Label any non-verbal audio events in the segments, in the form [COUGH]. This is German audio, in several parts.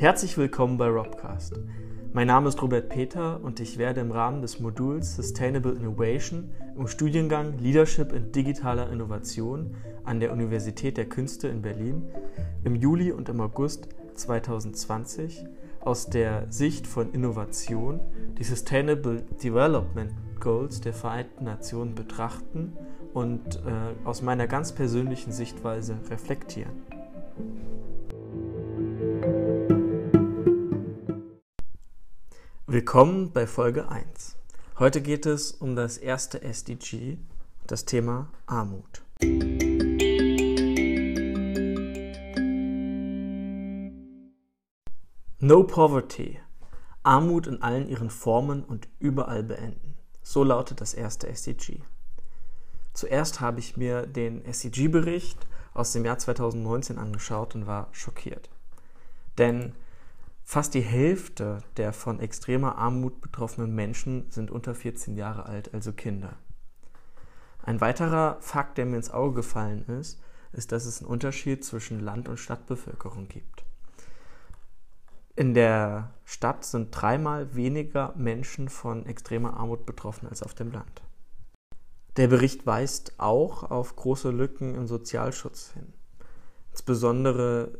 Herzlich willkommen bei Robcast. Mein Name ist Robert Peter und ich werde im Rahmen des Moduls Sustainable Innovation im Studiengang Leadership in digitaler Innovation an der Universität der Künste in Berlin im Juli und im August 2020 aus der Sicht von Innovation die Sustainable Development Goals der Vereinten Nationen betrachten und äh, aus meiner ganz persönlichen Sichtweise reflektieren. Willkommen bei Folge 1. Heute geht es um das erste SDG, das Thema Armut. No Poverty. Armut in allen ihren Formen und überall beenden. So lautet das erste SDG. Zuerst habe ich mir den SDG-Bericht aus dem Jahr 2019 angeschaut und war schockiert. Denn Fast die Hälfte der von extremer Armut betroffenen Menschen sind unter 14 Jahre alt, also Kinder. Ein weiterer Fakt, der mir ins Auge gefallen ist, ist, dass es einen Unterschied zwischen Land- und Stadtbevölkerung gibt. In der Stadt sind dreimal weniger Menschen von extremer Armut betroffen als auf dem Land. Der Bericht weist auch auf große Lücken im Sozialschutz hin. Insbesondere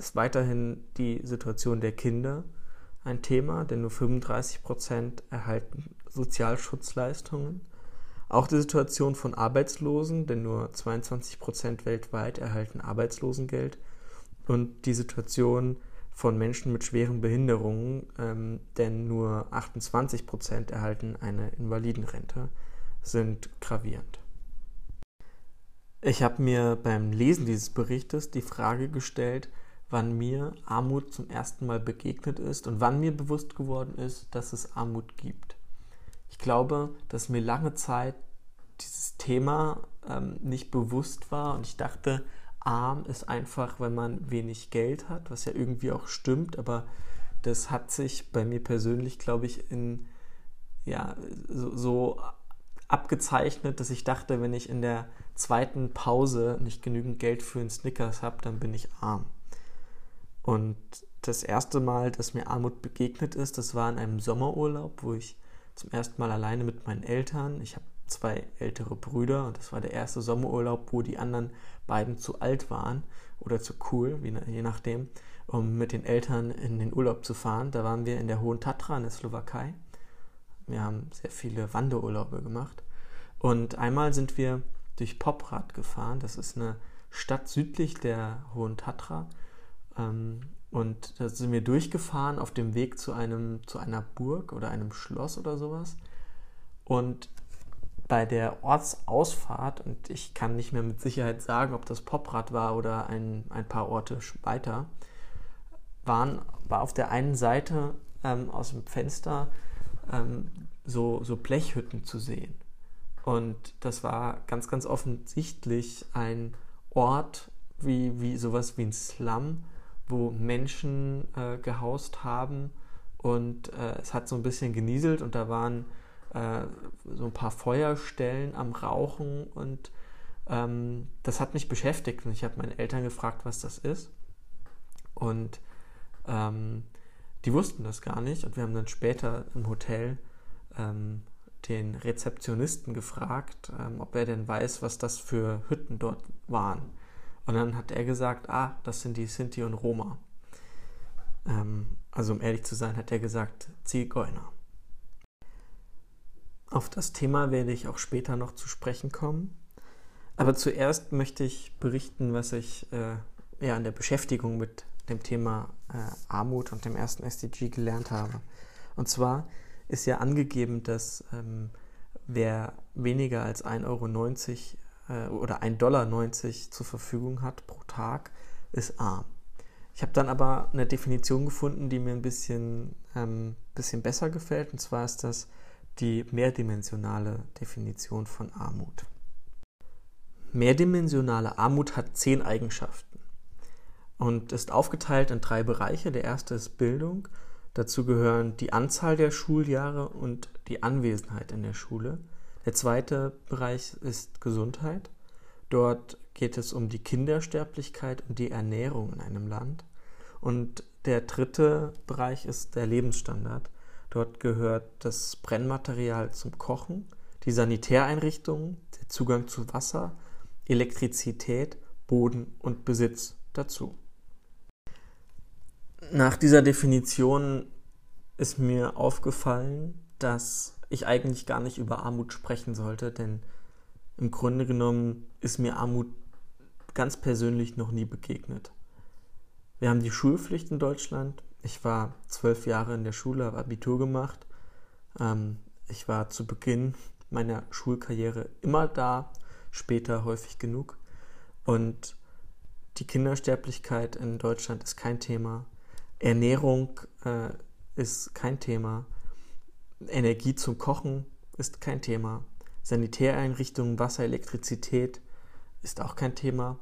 ist weiterhin die Situation der Kinder ein Thema, denn nur 35 Prozent erhalten Sozialschutzleistungen. Auch die Situation von Arbeitslosen, denn nur 22 Prozent weltweit erhalten Arbeitslosengeld. Und die Situation von Menschen mit schweren Behinderungen, ähm, denn nur 28 Prozent erhalten eine Invalidenrente, sind gravierend. Ich habe mir beim Lesen dieses Berichtes die Frage gestellt, wann mir Armut zum ersten Mal begegnet ist und wann mir bewusst geworden ist, dass es Armut gibt. Ich glaube, dass mir lange Zeit dieses Thema ähm, nicht bewusst war und ich dachte, arm ist einfach, wenn man wenig Geld hat, was ja irgendwie auch stimmt, aber das hat sich bei mir persönlich, glaube ich, in ja, so, so abgezeichnet, dass ich dachte, wenn ich in der zweiten Pause nicht genügend Geld für einen Snickers habe, dann bin ich arm. Und das erste Mal, dass mir Armut begegnet ist, das war in einem Sommerurlaub, wo ich zum ersten Mal alleine mit meinen Eltern, ich habe zwei ältere Brüder und das war der erste Sommerurlaub, wo die anderen beiden zu alt waren oder zu cool, je nachdem, um mit den Eltern in den Urlaub zu fahren. Da waren wir in der Hohen Tatra in der Slowakei. Wir haben sehr viele Wanderurlaube gemacht. Und einmal sind wir durch Poprad gefahren. Das ist eine Stadt südlich der Hohen Tatra. Ähm, und da sind wir durchgefahren auf dem Weg zu einem, zu einer Burg oder einem Schloss oder sowas. Und bei der Ortsausfahrt, und ich kann nicht mehr mit Sicherheit sagen, ob das Poprad war oder ein, ein paar Orte weiter, waren, war auf der einen Seite ähm, aus dem Fenster ähm, so, so Blechhütten zu sehen. Und das war ganz, ganz offensichtlich ein Ort wie, wie sowas wie ein Slum, wo Menschen äh, gehaust haben und äh, es hat so ein bisschen genieselt und da waren äh, so ein paar Feuerstellen am Rauchen und ähm, das hat mich beschäftigt und ich habe meine Eltern gefragt, was das ist und ähm, die wussten das gar nicht und wir haben dann später im Hotel ähm, den Rezeptionisten gefragt, ähm, ob er denn weiß, was das für Hütten dort waren. Und dann hat er gesagt, ah, das sind die Sinti und Roma. Ähm, also um ehrlich zu sein, hat er gesagt, Zigeuner. Auf das Thema werde ich auch später noch zu sprechen kommen. Aber zuerst möchte ich berichten, was ich äh, ja, in der Beschäftigung mit dem Thema äh, Armut und dem ersten SDG gelernt habe. Und zwar ist ja angegeben, dass ähm, wer weniger als 1,90 Euro äh, oder 1,90 Dollar zur Verfügung hat pro Tag, ist arm. Ich habe dann aber eine Definition gefunden, die mir ein bisschen, ähm, bisschen besser gefällt. Und zwar ist das die mehrdimensionale Definition von Armut. Mehrdimensionale Armut hat zehn Eigenschaften und ist aufgeteilt in drei Bereiche. Der erste ist Bildung. Dazu gehören die Anzahl der Schuljahre und die Anwesenheit in der Schule. Der zweite Bereich ist Gesundheit. Dort geht es um die Kindersterblichkeit und die Ernährung in einem Land. Und der dritte Bereich ist der Lebensstandard. Dort gehört das Brennmaterial zum Kochen, die Sanitäreinrichtungen, der Zugang zu Wasser, Elektrizität, Boden und Besitz dazu. Nach dieser Definition ist mir aufgefallen, dass ich eigentlich gar nicht über Armut sprechen sollte, denn im Grunde genommen ist mir Armut ganz persönlich noch nie begegnet. Wir haben die Schulpflicht in Deutschland. Ich war zwölf Jahre in der Schule, habe Abitur gemacht. Ähm, ich war zu Beginn meiner Schulkarriere immer da, später häufig genug. Und die Kindersterblichkeit in Deutschland ist kein Thema. Ernährung äh, ist kein Thema. Energie zum Kochen ist kein Thema. Sanitäreinrichtungen, Wasser, Elektrizität ist auch kein Thema.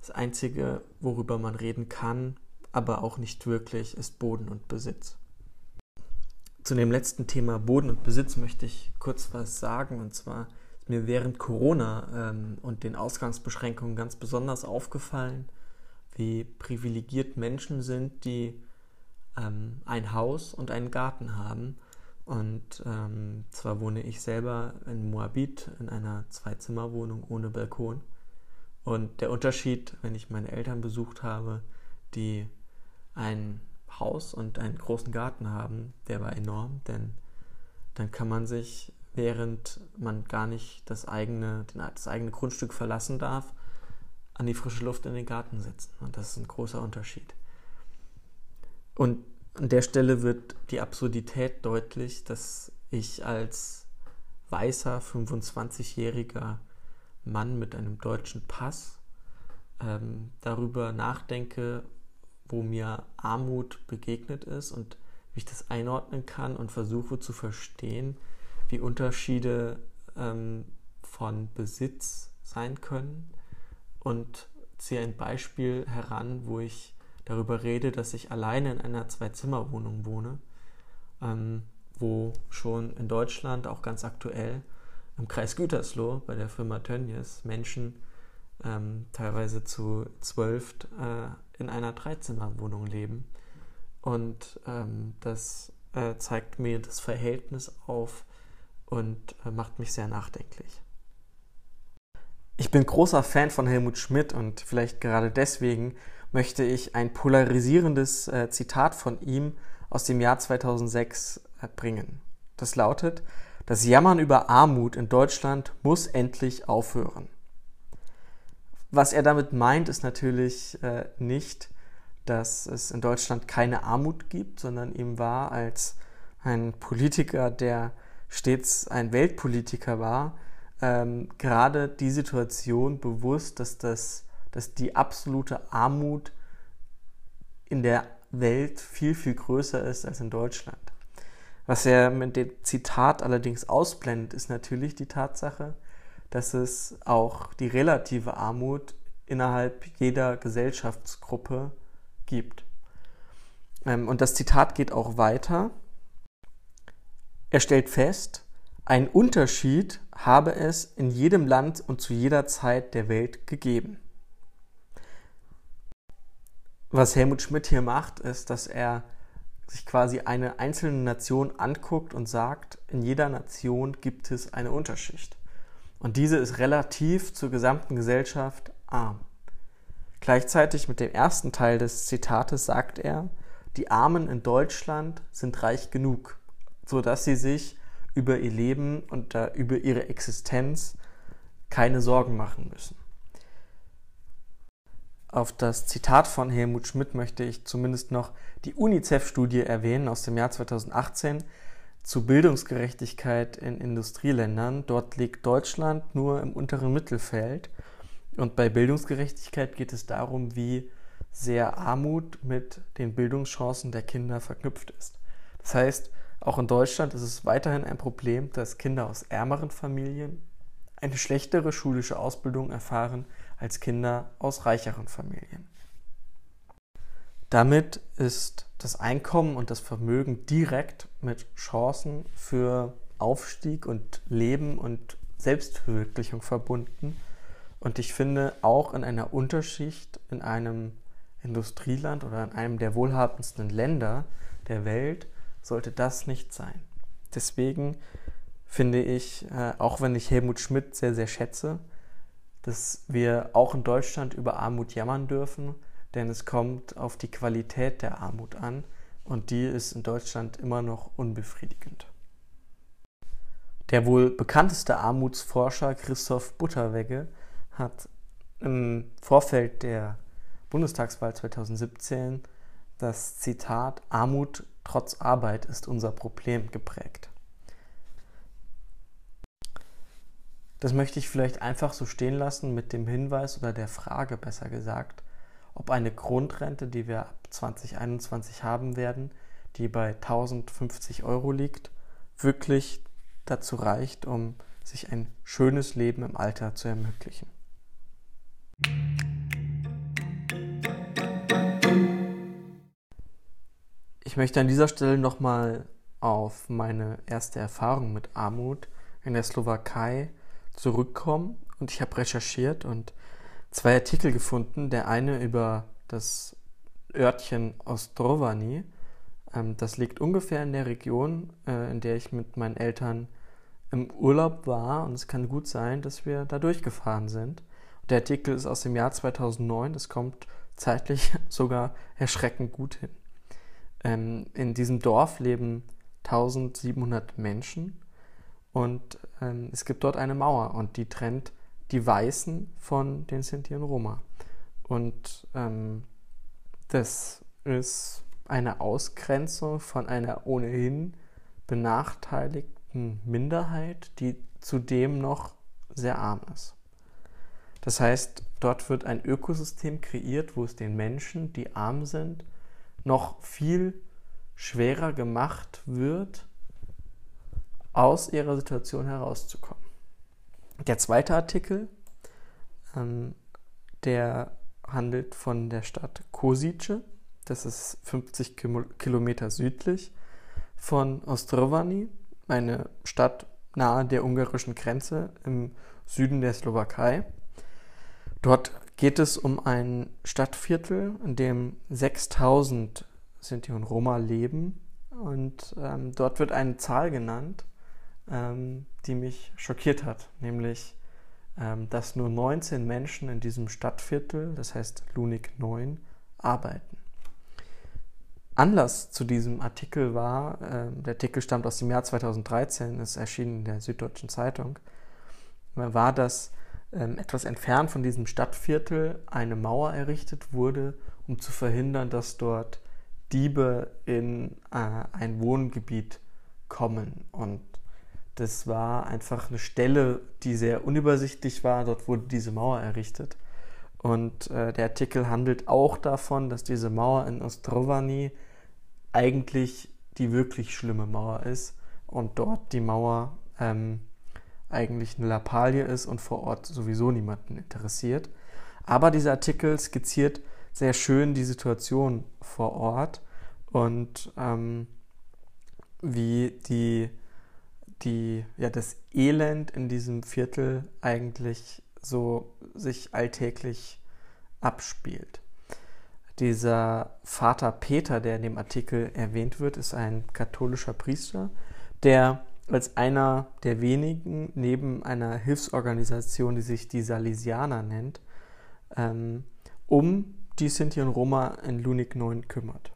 Das Einzige, worüber man reden kann, aber auch nicht wirklich, ist Boden und Besitz. Zu dem letzten Thema Boden und Besitz möchte ich kurz was sagen. Und zwar ist mir während Corona ähm, und den Ausgangsbeschränkungen ganz besonders aufgefallen, wie privilegiert Menschen sind, die ähm, ein Haus und einen Garten haben. Und ähm, zwar wohne ich selber in Moabit in einer Zweizimmerwohnung ohne Balkon. Und der Unterschied, wenn ich meine Eltern besucht habe, die ein Haus und einen großen Garten haben, der war enorm, denn dann kann man sich, während man gar nicht das eigene, das eigene Grundstück verlassen darf, an die frische Luft in den Garten setzen. Und das ist ein großer Unterschied. Und an der Stelle wird die Absurdität deutlich, dass ich als weißer 25-jähriger Mann mit einem deutschen Pass ähm, darüber nachdenke, wo mir Armut begegnet ist und wie ich das einordnen kann und versuche zu verstehen, wie Unterschiede ähm, von Besitz sein können. Und ziehe ein Beispiel heran, wo ich darüber rede, dass ich alleine in einer Zwei-Zimmer-Wohnung wohne, ähm, wo schon in Deutschland auch ganz aktuell im Kreis Gütersloh bei der Firma Tönnies Menschen ähm, teilweise zu zwölf äh, in einer Dreizimmerwohnung leben. Und ähm, das äh, zeigt mir das Verhältnis auf und äh, macht mich sehr nachdenklich. Ich bin großer Fan von Helmut Schmidt und vielleicht gerade deswegen möchte ich ein polarisierendes äh, Zitat von ihm aus dem Jahr 2006 äh, bringen. Das lautet, das Jammern über Armut in Deutschland muss endlich aufhören. Was er damit meint, ist natürlich äh, nicht, dass es in Deutschland keine Armut gibt, sondern ihm war als ein Politiker, der stets ein Weltpolitiker war, ähm, gerade die Situation bewusst, dass, das, dass die absolute Armut in der Welt viel, viel größer ist als in Deutschland. Was er mit dem Zitat allerdings ausblendet, ist natürlich die Tatsache, dass es auch die relative Armut innerhalb jeder Gesellschaftsgruppe gibt. Ähm, und das Zitat geht auch weiter. Er stellt fest, ein Unterschied habe es in jedem Land und zu jeder Zeit der Welt gegeben. Was Helmut Schmidt hier macht, ist, dass er sich quasi eine einzelne Nation anguckt und sagt, in jeder Nation gibt es eine Unterschicht. Und diese ist relativ zur gesamten Gesellschaft arm. Gleichzeitig mit dem ersten Teil des Zitates sagt er, die Armen in Deutschland sind reich genug, sodass sie sich über ihr Leben und äh, über ihre Existenz keine Sorgen machen müssen. Auf das Zitat von Helmut Schmidt möchte ich zumindest noch die UNICEF-Studie erwähnen aus dem Jahr 2018 zu Bildungsgerechtigkeit in Industrieländern. Dort liegt Deutschland nur im unteren Mittelfeld. Und bei Bildungsgerechtigkeit geht es darum, wie sehr Armut mit den Bildungschancen der Kinder verknüpft ist. Das heißt, auch in Deutschland ist es weiterhin ein Problem, dass Kinder aus ärmeren Familien eine schlechtere schulische Ausbildung erfahren als Kinder aus reicheren Familien. Damit ist das Einkommen und das Vermögen direkt mit Chancen für Aufstieg und Leben und Selbstverwirklichung verbunden. Und ich finde, auch in einer Unterschicht, in einem Industrieland oder in einem der wohlhabendsten Länder der Welt sollte das nicht sein. Deswegen finde ich, äh, auch wenn ich Helmut Schmidt sehr, sehr schätze, dass wir auch in Deutschland über Armut jammern dürfen, denn es kommt auf die Qualität der Armut an und die ist in Deutschland immer noch unbefriedigend. Der wohl bekannteste Armutsforscher Christoph Butterwegge hat im Vorfeld der Bundestagswahl 2017 das Zitat Armut trotz Arbeit ist unser Problem geprägt. Das möchte ich vielleicht einfach so stehen lassen mit dem Hinweis oder der Frage besser gesagt, ob eine Grundrente, die wir ab 2021 haben werden, die bei 1050 Euro liegt, wirklich dazu reicht, um sich ein schönes Leben im Alter zu ermöglichen. Ich möchte an dieser Stelle nochmal auf meine erste Erfahrung mit Armut in der Slowakei zurückkommen und ich habe recherchiert und zwei Artikel gefunden. Der eine über das Örtchen Ostrovani. Ähm, das liegt ungefähr in der Region, äh, in der ich mit meinen Eltern im Urlaub war. Und es kann gut sein, dass wir da durchgefahren sind. Der Artikel ist aus dem Jahr 2009. Das kommt zeitlich [LAUGHS] sogar erschreckend gut hin. Ähm, in diesem Dorf leben 1700 Menschen und ähm, es gibt dort eine Mauer und die trennt die Weißen von den Sinti und Roma. Und ähm, das ist eine Ausgrenzung von einer ohnehin benachteiligten Minderheit, die zudem noch sehr arm ist. Das heißt, dort wird ein Ökosystem kreiert, wo es den Menschen, die arm sind, noch viel schwerer gemacht wird, aus ihrer Situation herauszukommen. Der zweite Artikel, ähm, der handelt von der Stadt Kosice. Das ist 50 Kilometer südlich von Ostrovani, eine Stadt nahe der ungarischen Grenze im Süden der Slowakei. Dort geht es um ein Stadtviertel, in dem 6000 Sinti und Roma leben. Und ähm, dort wird eine Zahl genannt, ähm, die mich schockiert hat, nämlich ähm, dass nur 19 Menschen in diesem Stadtviertel, das heißt Lunik 9, arbeiten. Anlass zu diesem Artikel war, äh, der Artikel stammt aus dem Jahr 2013, ist erschienen in der Süddeutschen Zeitung, war, dass ähm, etwas entfernt von diesem Stadtviertel eine Mauer errichtet wurde, um zu verhindern, dass dort Diebe in äh, ein Wohngebiet kommen. Und das war einfach eine Stelle, die sehr unübersichtlich war. Dort wurde diese Mauer errichtet. Und äh, der Artikel handelt auch davon, dass diese Mauer in Ostrovani eigentlich die wirklich schlimme Mauer ist und dort die Mauer ähm, eigentlich eine Lappalie ist und vor Ort sowieso niemanden interessiert. Aber dieser Artikel skizziert sehr schön die Situation vor Ort und ähm, wie die die, ja, das Elend in diesem Viertel eigentlich so sich alltäglich abspielt. Dieser Vater Peter, der in dem Artikel erwähnt wird, ist ein katholischer Priester, der als einer der wenigen neben einer Hilfsorganisation, die sich die Salesianer nennt, ähm, um die Sinti und Roma in Lunik 9 kümmert.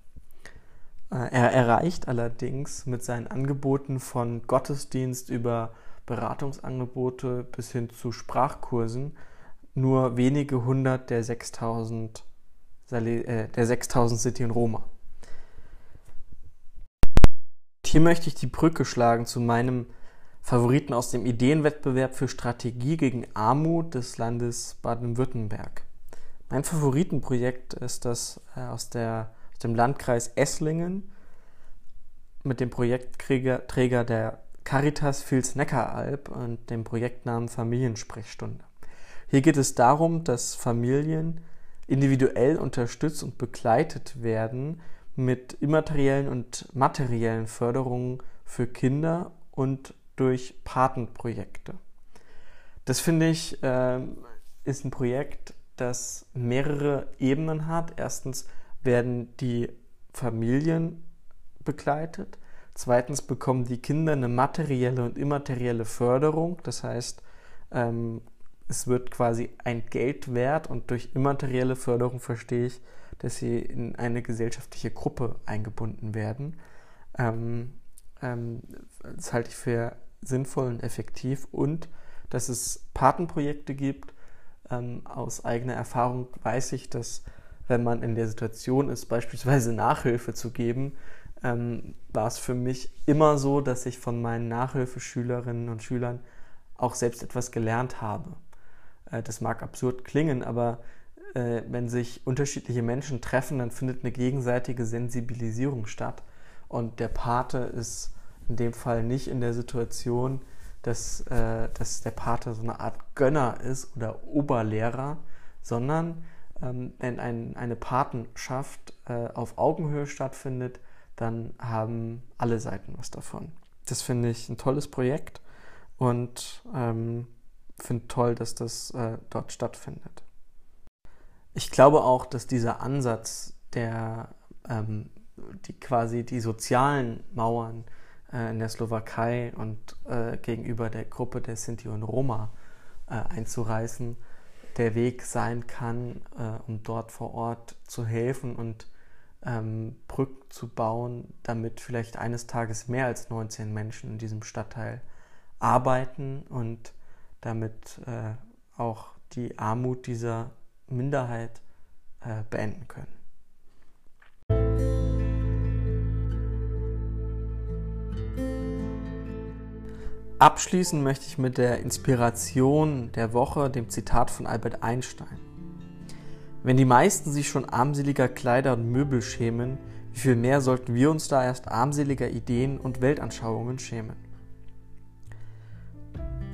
Äh, er erreicht allerdings mit seinen Angeboten von Gottesdienst über Beratungsangebote bis hin zu Sprachkursen nur wenige hundert der 6000 äh, der 6000 City in Roma. Hier möchte ich die Brücke schlagen zu meinem Favoriten aus dem Ideenwettbewerb für Strategie gegen Armut des Landes Baden-Württemberg. Mein Favoritenprojekt ist das äh, aus der dem Landkreis Esslingen mit dem Projektträger der Caritas Vils Neckaralb und dem Projektnamen Familiensprechstunde. Hier geht es darum, dass Familien individuell unterstützt und begleitet werden mit immateriellen und materiellen Förderungen für Kinder und durch Patenprojekte. Das finde ich äh, ist ein Projekt, das mehrere Ebenen hat. Erstens werden die Familien begleitet. Zweitens bekommen die Kinder eine materielle und immaterielle Förderung. Das heißt, ähm, es wird quasi ein Geld wert und durch immaterielle Förderung verstehe ich, dass sie in eine gesellschaftliche Gruppe eingebunden werden. Ähm, ähm, das halte ich für sinnvoll und effektiv und dass es Patenprojekte gibt. Ähm, aus eigener Erfahrung weiß ich, dass wenn man in der Situation ist, beispielsweise Nachhilfe zu geben, ähm, war es für mich immer so, dass ich von meinen Nachhilfeschülerinnen und Schülern auch selbst etwas gelernt habe. Äh, das mag absurd klingen, aber äh, wenn sich unterschiedliche Menschen treffen, dann findet eine gegenseitige Sensibilisierung statt. Und der Pate ist in dem Fall nicht in der Situation, dass, äh, dass der Pate so eine Art Gönner ist oder Oberlehrer, sondern wenn ein, eine Patenschaft äh, auf Augenhöhe stattfindet, dann haben alle Seiten was davon. Das finde ich ein tolles Projekt und ähm, finde toll, dass das äh, dort stattfindet. Ich glaube auch, dass dieser Ansatz, der ähm, die quasi die sozialen Mauern äh, in der Slowakei und äh, gegenüber der Gruppe der Sinti und Roma äh, einzureißen, der Weg sein kann, äh, um dort vor Ort zu helfen und ähm, Brücken zu bauen, damit vielleicht eines Tages mehr als 19 Menschen in diesem Stadtteil arbeiten und damit äh, auch die Armut dieser Minderheit äh, beenden können. Abschließen möchte ich mit der Inspiration der Woche, dem Zitat von Albert Einstein. Wenn die meisten sich schon armseliger Kleider und Möbel schämen, wie viel mehr sollten wir uns da erst armseliger Ideen und Weltanschauungen schämen?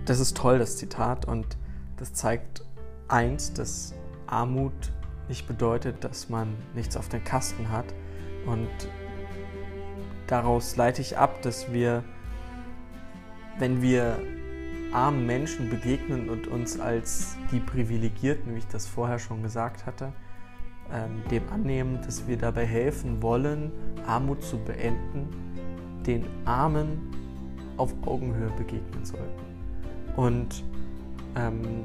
Das ist toll, das Zitat, und das zeigt eins, dass Armut nicht bedeutet, dass man nichts auf den Kasten hat. Und daraus leite ich ab, dass wir, wenn wir armen Menschen begegnen und uns als die Privilegierten, wie ich das vorher schon gesagt hatte, ähm, dem annehmen, dass wir dabei helfen wollen, Armut zu beenden, den Armen auf Augenhöhe begegnen sollten. Und ähm,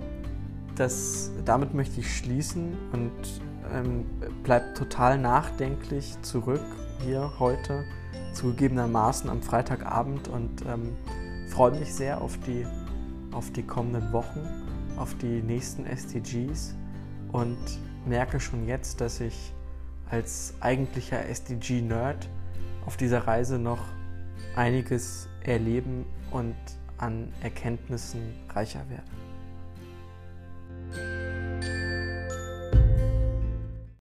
das, damit möchte ich schließen und ähm, bleibt total nachdenklich zurück hier heute, zugegebenermaßen am Freitagabend und ähm, freue mich sehr auf die auf die kommenden Wochen, auf die nächsten SDGs und merke schon jetzt, dass ich als eigentlicher SDG-Nerd auf dieser Reise noch einiges erleben und an Erkenntnissen reicher werde.